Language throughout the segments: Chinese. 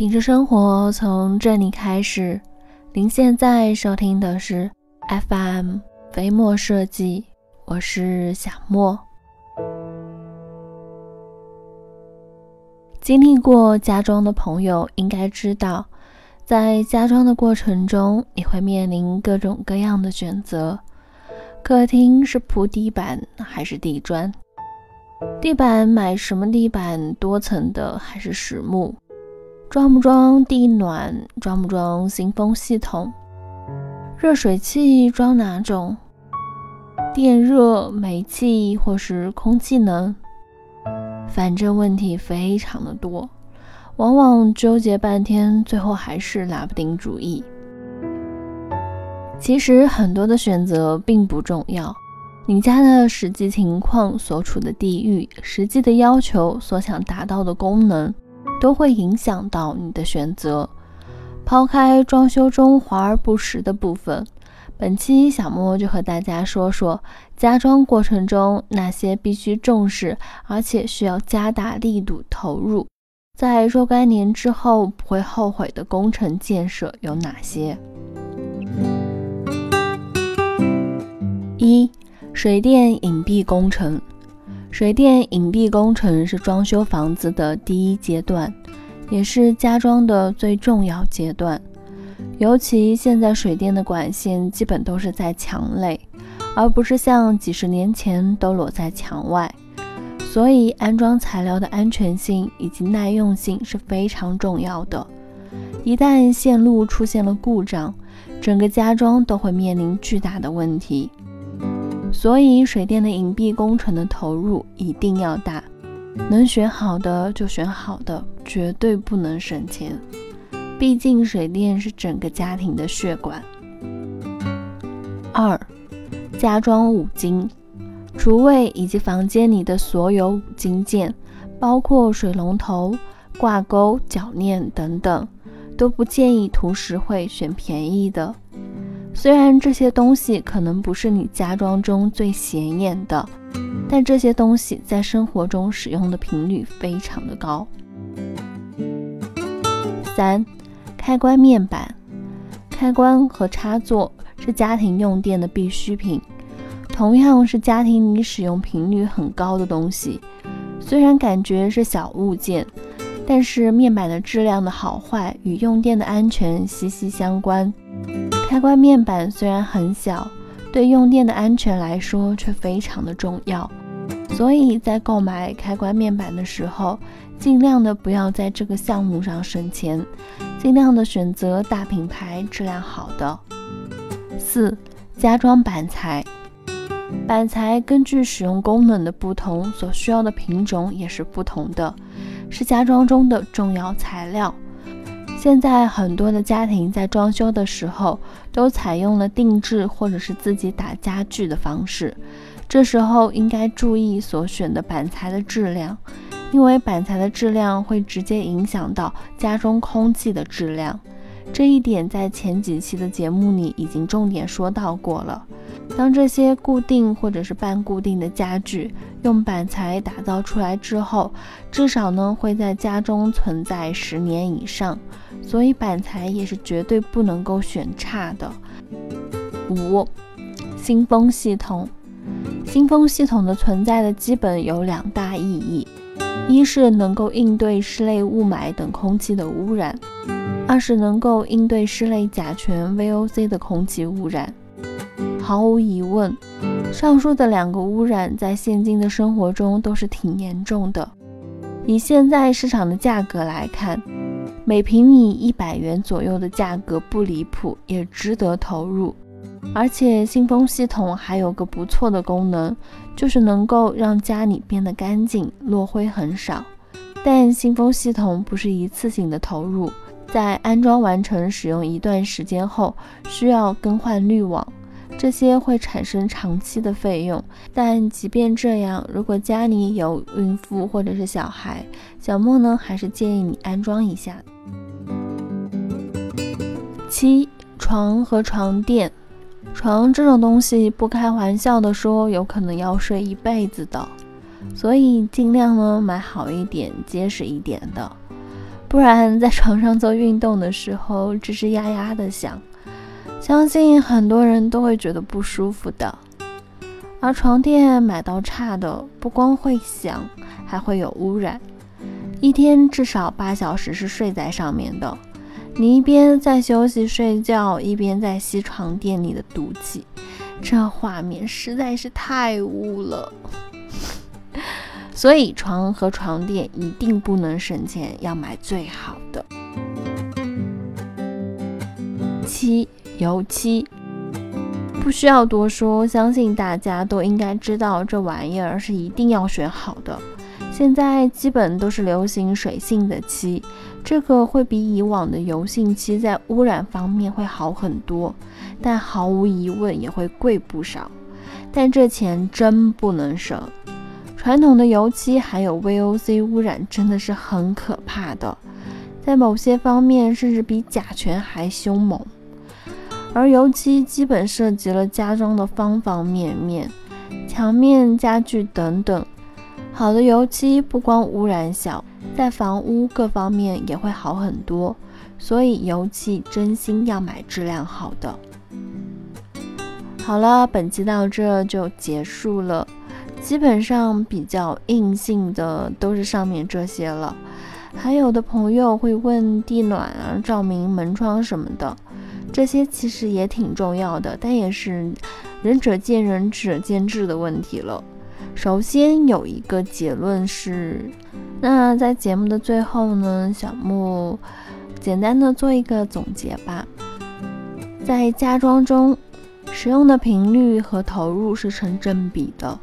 品质生活从这里开始。您现在收听的是 FM 飞墨设计，我是小莫。经历过家装的朋友应该知道，在家装的过程中，你会面临各种各样的选择。客厅是铺地板还是地砖？地板买什么地板？多层的还是实木？装不装地暖？装不装新风系统？热水器装哪种？电热、煤气或是空气能？反正问题非常的多，往往纠结半天，最后还是拿不定主意。其实很多的选择并不重要。你家的实际情况、所处的地域、实际的要求、所想达到的功能，都会影响到你的选择。抛开装修中华而不实的部分，本期小莫就和大家说说家装过程中那些必须重视，而且需要加大力度投入，在若干年之后不会后悔的工程建设有哪些？一水电隐蔽工程，水电隐蔽工程是装修房子的第一阶段，也是家装的最重要阶段。尤其现在水电的管线基本都是在墙内，而不是像几十年前都裸在墙外，所以安装材料的安全性以及耐用性是非常重要的。一旦线路出现了故障，整个家装都会面临巨大的问题。所以，水电的隐蔽工程的投入一定要大，能选好的就选好的，绝对不能省钱。毕竟，水电是整个家庭的血管。二、家装五金，厨卫以及房间里的所有五金件，包括水龙头、挂钩、铰链等等，都不建议图实惠选便宜的。虽然这些东西可能不是你家装中最显眼的，但这些东西在生活中使用的频率非常的高。三、开关面板、开关和插座是家庭用电的必需品，同样是家庭里使用频率很高的东西。虽然感觉是小物件，但是面板的质量的好坏与用电的安全息息相关。开关面板虽然很小，对用电的安全来说却非常的重要。所以在购买开关面板的时候，尽量的不要在这个项目上省钱，尽量的选择大品牌、质量好的。四、家装板材，板材根据使用功能的不同，所需要的品种也是不同的，是家装中的重要材料。现在很多的家庭在装修的时候都采用了定制或者是自己打家具的方式，这时候应该注意所选的板材的质量，因为板材的质量会直接影响到家中空气的质量。这一点在前几期的节目里已经重点说到过了。当这些固定或者是半固定的家具用板材打造出来之后，至少呢会在家中存在十年以上。所以板材也是绝对不能够选差的。五、新风系统，新风系统的存在的基本有两大意义：一是能够应对室内雾霾等空气的污染；二是能够应对室内甲醛、VOC 的空气污染。毫无疑问，上述的两个污染在现今的生活中都是挺严重的。以现在市场的价格来看，每平米一百元左右的价格不离谱，也值得投入。而且新风系统还有个不错的功能，就是能够让家里变得干净，落灰很少。但新风系统不是一次性的投入，在安装完成、使用一段时间后，需要更换滤网。这些会产生长期的费用，但即便这样，如果家里有孕妇或者是小孩，小莫呢还是建议你安装一下。七床和床垫，床这种东西不开玩笑的说，有可能要睡一辈子的，所以尽量呢买好一点、结实一点的。不然在床上做运动的时候吱吱呀呀的响，相信很多人都会觉得不舒服的。而床垫买到差的，不光会响，还会有污染。一天至少八小时是睡在上面的，你一边在休息睡觉，一边在吸床垫里的毒气，这画面实在是太污了。所以床和床垫一定不能省钱，要买最好的。漆油漆。不需要多说，相信大家都应该知道，这玩意儿是一定要选好的。现在基本都是流行水性的漆，这个会比以往的油性漆在污染方面会好很多，但毫无疑问也会贵不少。但这钱真不能省，传统的油漆还有 VOC 污染真的是很可怕的，在某些方面甚至比甲醛还凶猛。而油漆基本涉及了家装的方方面面，墙面、家具等等。好的油漆不光污染小，在房屋各方面也会好很多。所以油漆真心要买质量好的。好了，本期到这就结束了。基本上比较硬性的都是上面这些了，还有的朋友会问地暖啊、照明、门窗什么的。这些其实也挺重要的，但也是仁者见仁，智者见智的问题了。首先有一个结论是，那在节目的最后呢，小木简单的做一个总结吧。在家装中，使用的频率和投入是成正比的，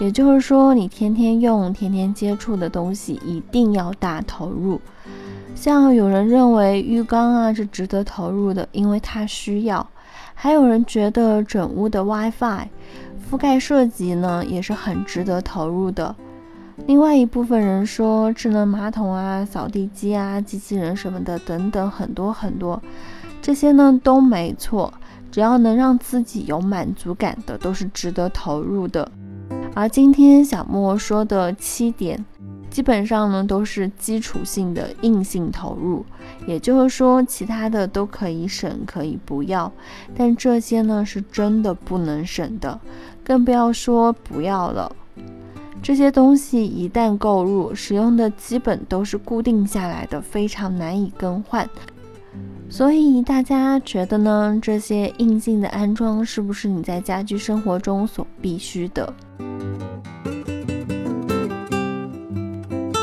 也就是说，你天天用、天天接触的东西一定要大投入。像有人认为浴缸啊是值得投入的，因为它需要；还有人觉得整屋的 WiFi 覆盖设计呢也是很值得投入的。另外一部分人说智能马桶啊、扫地机啊、机器人什么的等等很多很多，这些呢都没错，只要能让自己有满足感的都是值得投入的。而今天小莫说的七点。基本上呢都是基础性的硬性投入，也就是说其他的都可以省可以不要，但这些呢是真的不能省的，更不要说不要了。这些东西一旦购入，使用的基本都是固定下来的，非常难以更换。所以大家觉得呢？这些硬性的安装是不是你在家居生活中所必须的？